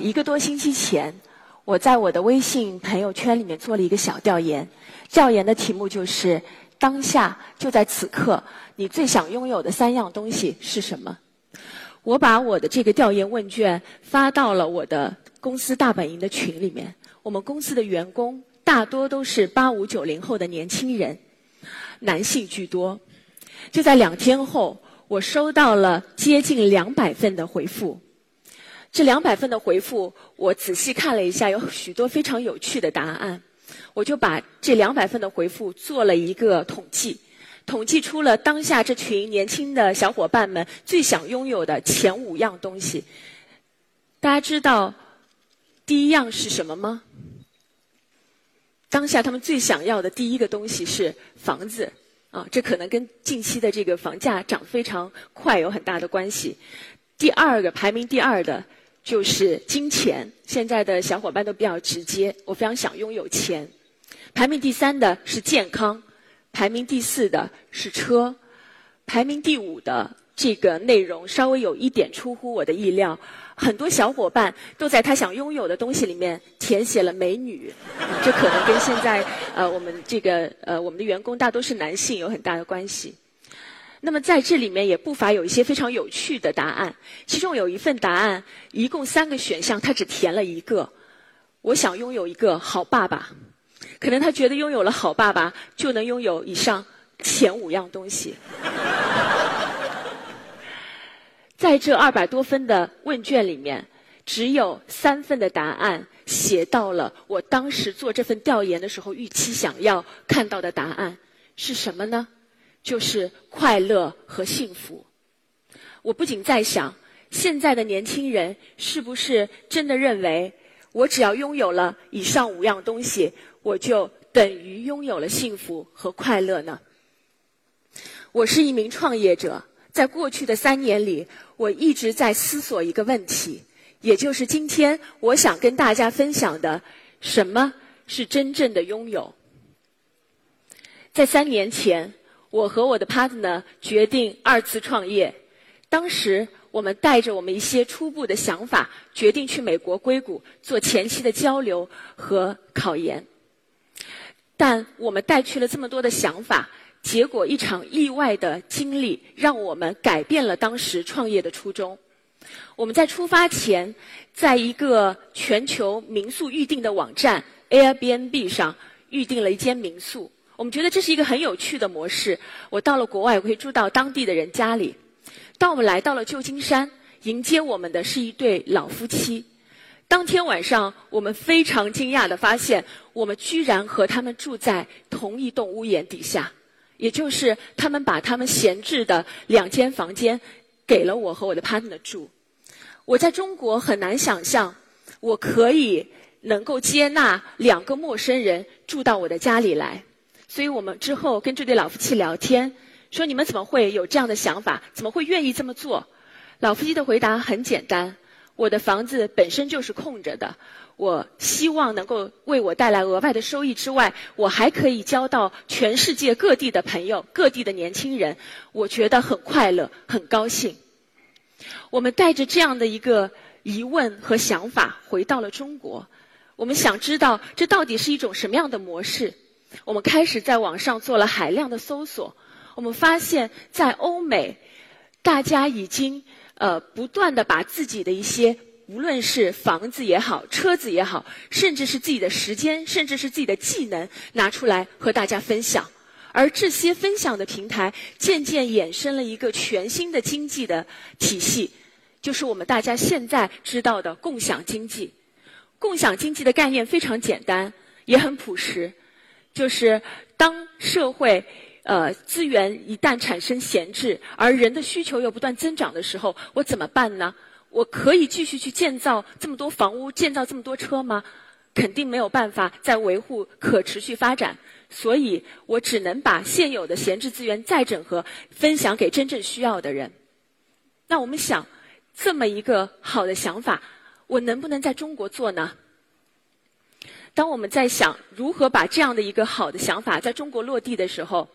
一个多星期前，我在我的微信朋友圈里面做了一个小调研，调研的题目就是“当下就在此刻，你最想拥有的三样东西是什么？”我把我的这个调研问卷发到了我的公司大本营的群里面。我们公司的员工大多都是八五九零后的年轻人，男性居多。就在两天后，我收到了接近两百份的回复。这两百份的回复，我仔细看了一下，有许多非常有趣的答案。我就把这两百份的回复做了一个统计。统计出了当下这群年轻的小伙伴们最想拥有的前五样东西。大家知道第一样是什么吗？当下他们最想要的第一个东西是房子啊，这可能跟近期的这个房价涨非常快有很大的关系。第二个排名第二的就是金钱，现在的小伙伴都比较直接，我非常想拥有钱。排名第三的是健康。排名第四的是车，排名第五的这个内容稍微有一点出乎我的意料。很多小伙伴都在他想拥有的东西里面填写了美女，这可能跟现在呃我们这个呃我们的员工大多是男性有很大的关系。那么在这里面也不乏有一些非常有趣的答案，其中有一份答案一共三个选项，他只填了一个，我想拥有一个好爸爸。可能他觉得拥有了好爸爸就能拥有以上前五样东西。在这二百多分的问卷里面，只有三份的答案写到了我当时做这份调研的时候预期想要看到的答案是什么呢？就是快乐和幸福。我不仅在想，现在的年轻人是不是真的认为？我只要拥有了以上五样东西，我就等于拥有了幸福和快乐呢。我是一名创业者，在过去的三年里，我一直在思索一个问题，也就是今天我想跟大家分享的：什么是真正的拥有？在三年前，我和我的 partner 决定二次创业，当时。我们带着我们一些初步的想法，决定去美国硅谷做前期的交流和考研。但我们带去了这么多的想法，结果一场意外的经历让我们改变了当时创业的初衷。我们在出发前，在一个全球民宿预订的网站 Airbnb 上预订了一间民宿。我们觉得这是一个很有趣的模式。我到了国外，我可以住到当地的人家里。当我们来到了旧金山，迎接我们的是一对老夫妻。当天晚上，我们非常惊讶的发现，我们居然和他们住在同一栋屋檐底下，也就是他们把他们闲置的两间房间给了我和我的 partner 住。我在中国很难想象，我可以能够接纳两个陌生人住到我的家里来。所以我们之后跟这对老夫妻聊天。说你们怎么会有这样的想法？怎么会愿意这么做？老夫妻的回答很简单：我的房子本身就是空着的，我希望能够为我带来额外的收益之外，我还可以交到全世界各地的朋友、各地的年轻人，我觉得很快乐、很高兴。我们带着这样的一个疑问和想法回到了中国，我们想知道这到底是一种什么样的模式？我们开始在网上做了海量的搜索。我们发现，在欧美，大家已经呃不断的把自己的一些，无论是房子也好，车子也好，甚至是自己的时间，甚至是自己的技能，拿出来和大家分享。而这些分享的平台，渐渐衍生了一个全新的经济的体系，就是我们大家现在知道的共享经济。共享经济的概念非常简单，也很朴实，就是当社会。呃，资源一旦产生闲置，而人的需求又不断增长的时候，我怎么办呢？我可以继续去建造这么多房屋，建造这么多车吗？肯定没有办法再维护可持续发展，所以我只能把现有的闲置资源再整合，分享给真正需要的人。那我们想，这么一个好的想法，我能不能在中国做呢？当我们在想如何把这样的一个好的想法在中国落地的时候，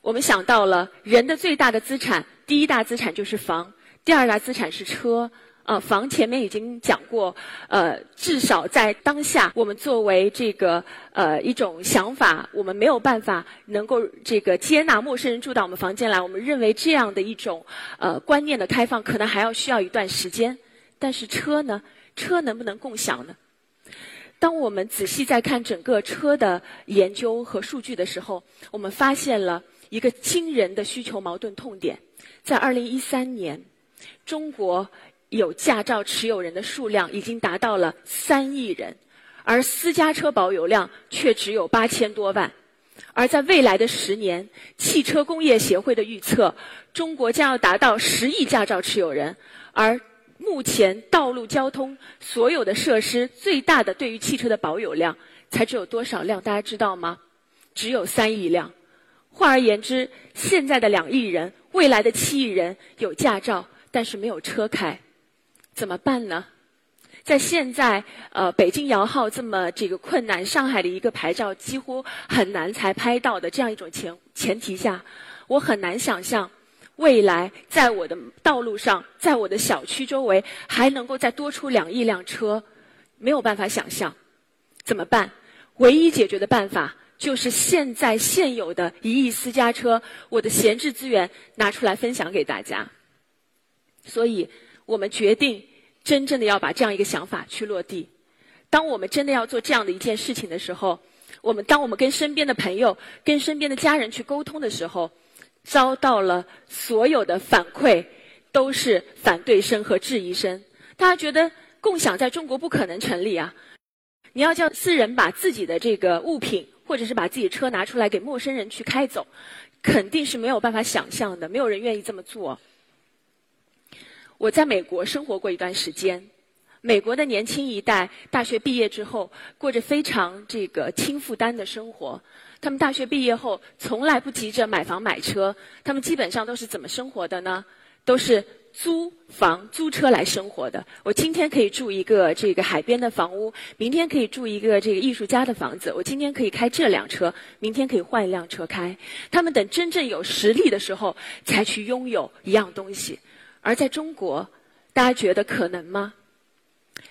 我们想到了人的最大的资产，第一大资产就是房，第二大资产是车，啊，房前面已经讲过，呃，至少在当下，我们作为这个呃一种想法，我们没有办法能够这个接纳陌生人住到我们房间来。我们认为这样的一种呃观念的开放，可能还要需要一段时间。但是车呢？车能不能共享呢？当我们仔细在看整个车的研究和数据的时候，我们发现了一个惊人的需求矛盾痛点。在二零一三年，中国。有驾照持有人的数量已经达到了三亿人，而私家车保有量却只有八千多万。而在未来的十年，汽车工业协会的预测，中国将要达到十亿驾照持有人。而目前道路交通所有的设施最大的对于汽车的保有量，才只有多少辆？大家知道吗？只有三亿辆。换而言之，现在的两亿人，未来的七亿人有驾照，但是没有车开。怎么办呢？在现在呃北京摇号这么这个困难，上海的一个牌照几乎很难才拍到的这样一种前前提下，我很难想象未来在我的道路上，在我的小区周围还能够再多出两亿辆车，没有办法想象。怎么办？唯一解决的办法就是现在现有的一亿私家车，我的闲置资源拿出来分享给大家。所以。我们决定真正的要把这样一个想法去落地。当我们真的要做这样的一件事情的时候，我们当我们跟身边的朋友、跟身边的家人去沟通的时候，遭到了所有的反馈都是反对声和质疑声。大家觉得共享在中国不可能成立啊！你要叫私人把自己的这个物品，或者是把自己车拿出来给陌生人去开走，肯定是没有办法想象的，没有人愿意这么做。我在美国生活过一段时间，美国的年轻一代大学毕业之后过着非常这个轻负担的生活。他们大学毕业后从来不急着买房买车，他们基本上都是怎么生活的呢？都是租房租车来生活的。我今天可以住一个这个海边的房屋，明天可以住一个这个艺术家的房子。我今天可以开这辆车，明天可以换一辆车开。他们等真正有实力的时候，才去拥有一样东西。而在中国，大家觉得可能吗？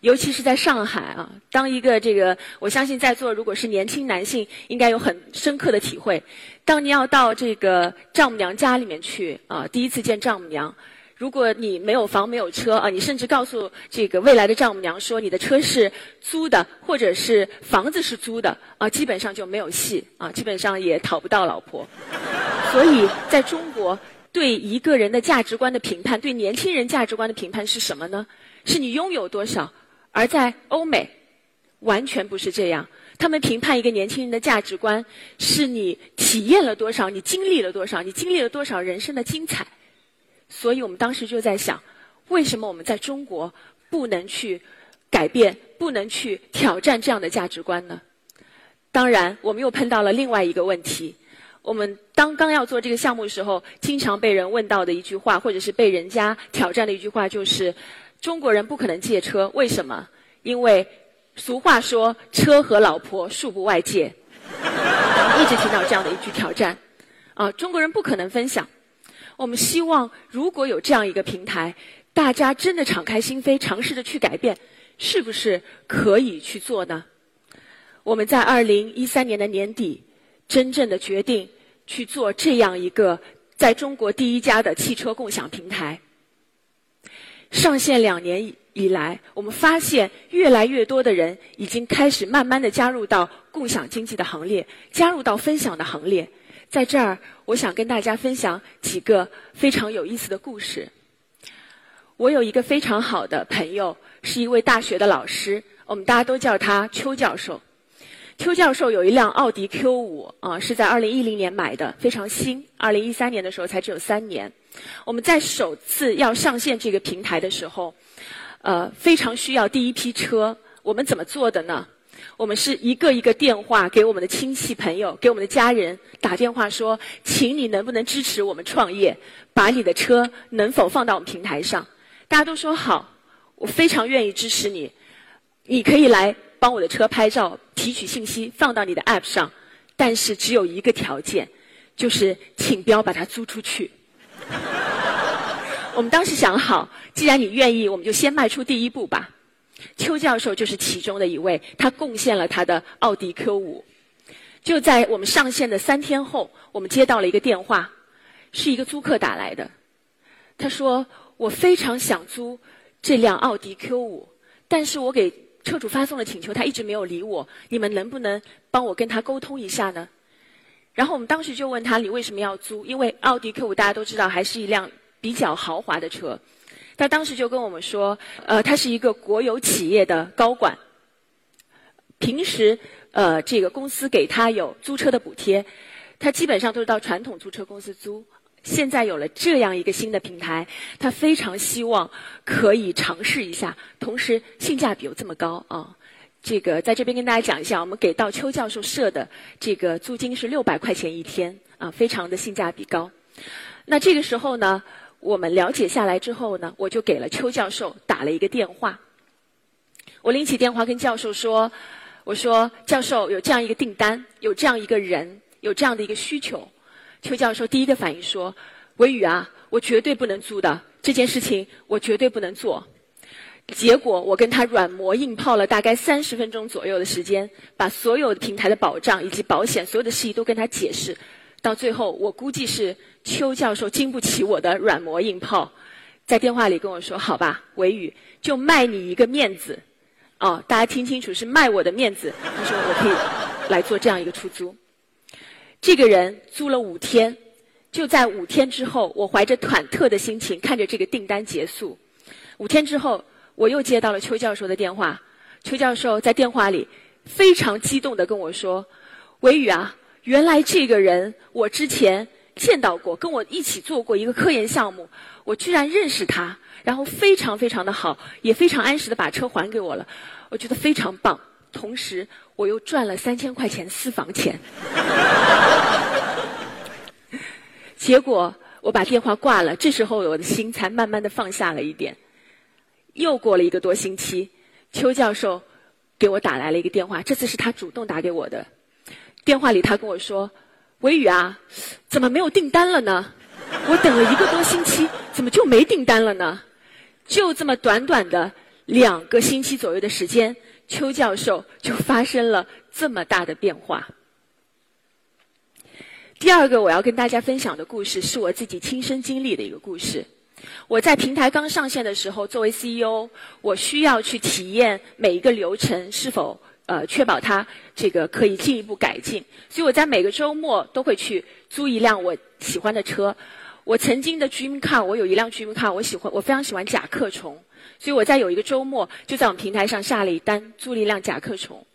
尤其是在上海啊，当一个这个，我相信在座如果是年轻男性，应该有很深刻的体会。当你要到这个丈母娘家里面去啊，第一次见丈母娘，如果你没有房没有车啊，你甚至告诉这个未来的丈母娘说你的车是租的，或者是房子是租的啊，基本上就没有戏啊，基本上也讨不到老婆。所以在中国。对一个人的价值观的评判，对年轻人价值观的评判是什么呢？是你拥有多少。而在欧美，完全不是这样。他们评判一个年轻人的价值观，是你体验了多少，你经历了多少，你经历了多少人生的精彩。所以我们当时就在想，为什么我们在中国不能去改变，不能去挑战这样的价值观呢？当然，我们又碰到了另外一个问题。我们当刚要做这个项目的时候，经常被人问到的一句话，或者是被人家挑战的一句话，就是中国人不可能借车，为什么？因为俗话说“车和老婆恕不外借”，一直听到这样的一句挑战。啊，中国人不可能分享。我们希望如果有这样一个平台，大家真的敞开心扉，尝试着去改变，是不是可以去做呢？我们在二零一三年的年底。真正的决定去做这样一个在中国第一家的汽车共享平台。上线两年以来，我们发现越来越多的人已经开始慢慢的加入到共享经济的行列，加入到分享的行列。在这儿，我想跟大家分享几个非常有意思的故事。我有一个非常好的朋友，是一位大学的老师，我们大家都叫他邱教授。邱教授有一辆奥迪 Q 五啊，是在二零一零年买的，非常新。二零一三年的时候才只有三年。我们在首次要上线这个平台的时候，呃，非常需要第一批车。我们怎么做的呢？我们是一个一个电话给我们的亲戚朋友，给我们的家人打电话说，请你能不能支持我们创业，把你的车能否放到我们平台上？大家都说好，我非常愿意支持你，你可以来。帮我的车拍照，提取信息放到你的 App 上，但是只有一个条件，就是请不要把它租出去。我们当时想好，既然你愿意，我们就先迈出第一步吧。邱教授就是其中的一位，他贡献了他的奥迪 Q 五。就在我们上线的三天后，我们接到了一个电话，是一个租客打来的。他说：“我非常想租这辆奥迪 Q 五，但是我给车主发送了请求，他一直没有理我。你们能不能帮我跟他沟通一下呢？”然后我们当时就问他：“你为什么要租？”因为奥迪 Q 五大家都知道，还是一辆比较豪华的车。他当时就跟我们说：“呃，他是一个国有企业的高管，平时呃这个公司给他有租车的补贴，他基本上都是到传统租车公司租。现在有了这样一个新的平台，他非常希望可以尝试一下，同时性价比又这么高啊！这个在这边跟大家讲一下，我们给到邱教授设的这个租金是六百块钱一天啊，非常的性价比高。那这个时候呢？”我们了解下来之后呢，我就给了邱教授打了一个电话。我拎起电话跟教授说：“我说教授有这样一个订单，有这样一个人，有这样的一个需求。”邱教授第一个反应说：“维宇啊，我绝对不能租的这件事情，我绝对不能做。”结果我跟他软磨硬泡了大概三十分钟左右的时间，把所有平台的保障以及保险所有的事宜都跟他解释。到最后，我估计是邱教授经不起我的软磨硬泡，在电话里跟我说：“好吧，维宇，就卖你一个面子。”哦，大家听清楚，是卖我的面子。他说：“我可以来做这样一个出租。”这个人租了五天，就在五天之后，我怀着忐忑的心情看着这个订单结束。五天之后，我又接到了邱教授的电话。邱教授在电话里非常激动地跟我说：“维宇啊。”原来这个人我之前见到过，跟我一起做过一个科研项目，我居然认识他，然后非常非常的好，也非常按时的把车还给我了，我觉得非常棒。同时，我又赚了三千块钱私房钱。结果我把电话挂了，这时候我的心才慢慢的放下了一点。又过了一个多星期，邱教授给我打来了一个电话，这次是他主动打给我的。电话里，他跟我说：“维宇啊，怎么没有订单了呢？我等了一个多星期，怎么就没订单了呢？就这么短短的两个星期左右的时间，邱教授就发生了这么大的变化。”第二个我要跟大家分享的故事，是我自己亲身经历的一个故事。我在平台刚上线的时候，作为 CEO，我需要去体验每一个流程是否。呃，确保它这个可以进一步改进，所以我在每个周末都会去租一辆我喜欢的车。我曾经的 dream car，我有一辆 dream car，我喜欢，我非常喜欢甲壳虫，所以我在有一个周末就在我们平台上下了一单，租了一辆甲壳虫。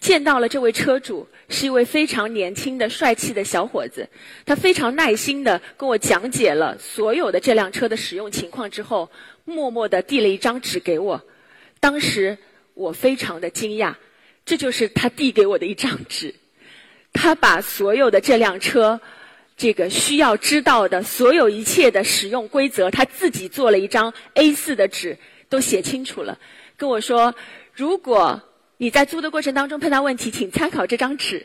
见到了这位车主，是一位非常年轻的帅气的小伙子，他非常耐心的跟我讲解了所有的这辆车的使用情况之后，默默地递了一张纸给我。当时我非常的惊讶。这就是他递给我的一张纸，他把所有的这辆车，这个需要知道的所有一切的使用规则，他自己做了一张 A4 的纸，都写清楚了，跟我说：如果你在租的过程当中碰到问题，请参考这张纸。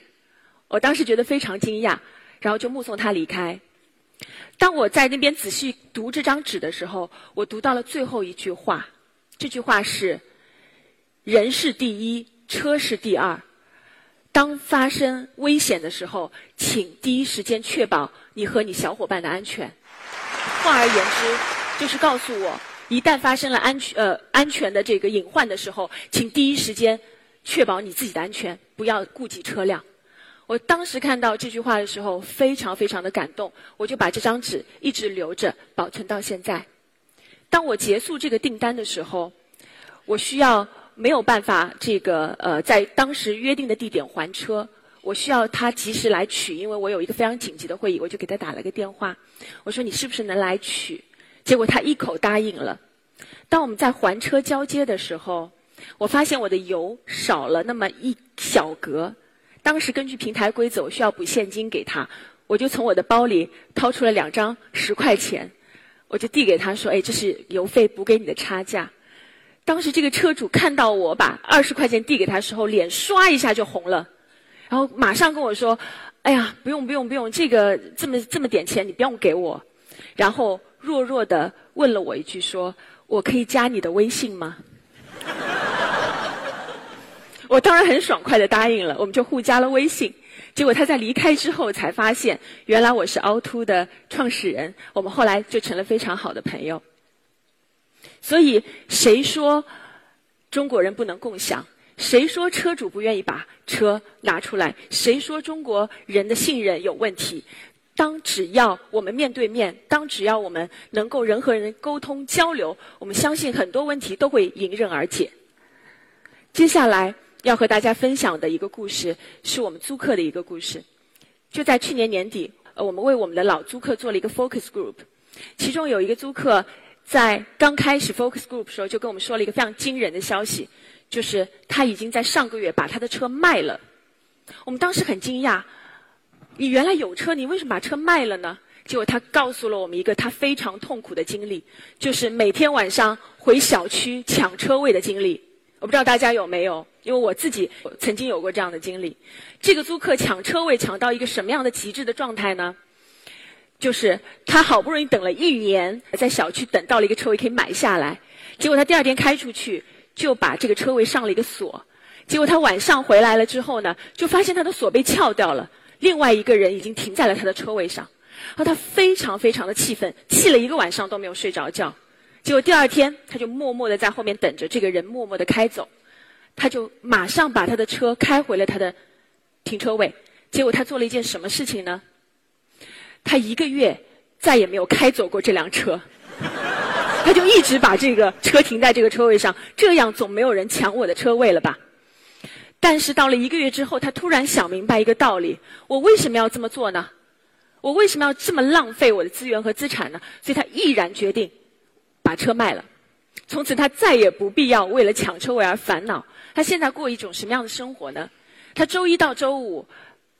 我当时觉得非常惊讶，然后就目送他离开。当我在那边仔细读这张纸的时候，我读到了最后一句话，这句话是：人是第一。车是第二，当发生危险的时候，请第一时间确保你和你小伙伴的安全。换而言之，就是告诉我，一旦发生了安全呃安全的这个隐患的时候，请第一时间确保你自己的安全，不要顾及车辆。我当时看到这句话的时候，非常非常的感动，我就把这张纸一直留着，保存到现在。当我结束这个订单的时候，我需要。没有办法，这个呃，在当时约定的地点还车，我需要他及时来取，因为我有一个非常紧急的会议，我就给他打了个电话，我说你是不是能来取？结果他一口答应了。当我们在还车交接的时候，我发现我的油少了那么一小格，当时根据平台规则，我需要补现金给他，我就从我的包里掏出了两张十块钱，我就递给他说：“哎，这是油费补给你的差价。”当时这个车主看到我把二十块钱递给他时候，脸唰一下就红了，然后马上跟我说：“哎呀，不用不用不用，这个这么这么点钱你不用给我。”然后弱弱的问了我一句说：“我可以加你的微信吗？” 我当然很爽快的答应了，我们就互加了微信。结果他在离开之后才发现，原来我是凹凸的创始人。我们后来就成了非常好的朋友。所以，谁说中国人不能共享？谁说车主不愿意把车拿出来？谁说中国人的信任有问题？当只要我们面对面，当只要我们能够人和人沟通交流，我们相信很多问题都会迎刃而解。接下来。要和大家分享的一个故事，是我们租客的一个故事。就在去年年底，呃，我们为我们的老租客做了一个 focus group，其中有一个租客在刚开始 focus group 时候，就跟我们说了一个非常惊人的消息，就是他已经在上个月把他的车卖了。我们当时很惊讶，你原来有车，你为什么把车卖了呢？结果他告诉了我们一个他非常痛苦的经历，就是每天晚上回小区抢车位的经历。我不知道大家有没有，因为我自己曾经有过这样的经历。这个租客抢车位抢到一个什么样的极致的状态呢？就是他好不容易等了一年，在小区等到了一个车位可以买下来，结果他第二天开出去就把这个车位上了一个锁。结果他晚上回来了之后呢，就发现他的锁被撬掉了，另外一个人已经停在了他的车位上，然后他非常非常的气愤，气了一个晚上都没有睡着觉。结果第二天，他就默默的在后面等着这个人默默的开走，他就马上把他的车开回了他的停车位。结果他做了一件什么事情呢？他一个月再也没有开走过这辆车，他就一直把这个车停在这个车位上，这样总没有人抢我的车位了吧？但是到了一个月之后，他突然想明白一个道理：我为什么要这么做呢？我为什么要这么浪费我的资源和资产呢？所以他毅然决定。把车卖了，从此他再也不必要为了抢车位而烦恼。他现在过一种什么样的生活呢？他周一到周五，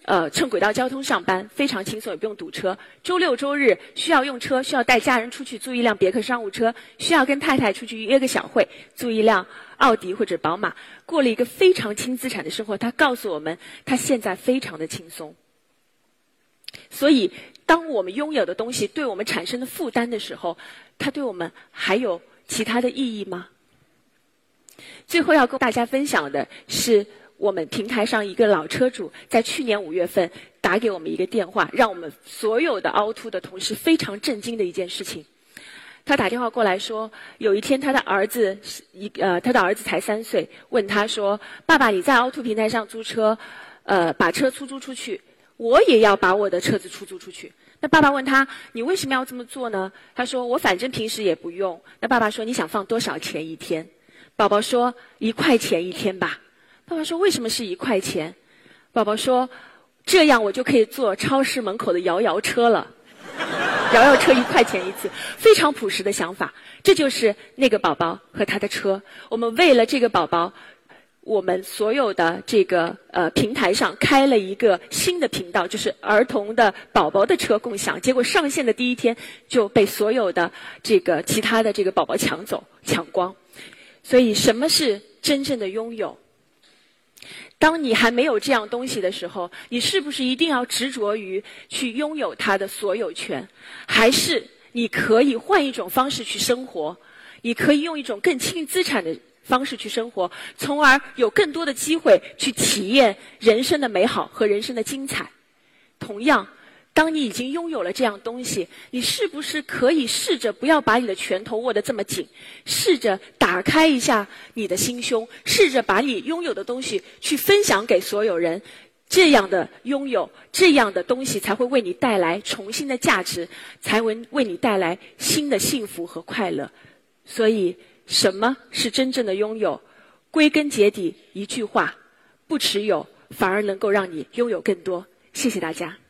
呃，乘轨道交通上班，非常轻松，也不用堵车。周六周日需要用车，需要带家人出去租一辆别克商务车，需要跟太太出去约个小会，租一辆奥迪或者宝马，过了一个非常轻资产的生活。他告诉我们，他现在非常的轻松。所以，当我们拥有的东西对我们产生的负担的时候，它对我们还有其他的意义吗？最后要跟大家分享的是，我们平台上一个老车主在去年五月份打给我们一个电话，让我们所有的凹凸的同事非常震惊的一件事情。他打电话过来说，有一天他的儿子一呃，他的儿子才三岁，问他说：“爸爸，你在凹凸平台上租车，呃，把车出租出去，我也要把我的车子出租出去。”那爸爸问他：“你为什么要这么做呢？”他说：“我反正平时也不用。”那爸爸说：“你想放多少钱一天？”宝宝说：“一块钱一天吧。”爸爸说：“为什么是一块钱？”宝宝说：“这样我就可以坐超市门口的摇摇车了。摇摇车一块钱一次，非常朴实的想法。这就是那个宝宝和他的车。我们为了这个宝宝。”我们所有的这个呃平台上开了一个新的频道，就是儿童的宝宝的车共享。结果上线的第一天就被所有的这个其他的这个宝宝抢走、抢光。所以，什么是真正的拥有？当你还没有这样东西的时候，你是不是一定要执着于去拥有它的所有权？还是你可以换一种方式去生活？你可以用一种更轻资产的？方式去生活，从而有更多的机会去体验人生的美好和人生的精彩。同样，当你已经拥有了这样东西，你是不是可以试着不要把你的拳头握得这么紧，试着打开一下你的心胸，试着把你拥有的东西去分享给所有人？这样的拥有，这样的东西才会为你带来重新的价值，才会为你带来新的幸福和快乐。所以。什么是真正的拥有？归根结底，一句话：不持有，反而能够让你拥有更多。谢谢大家。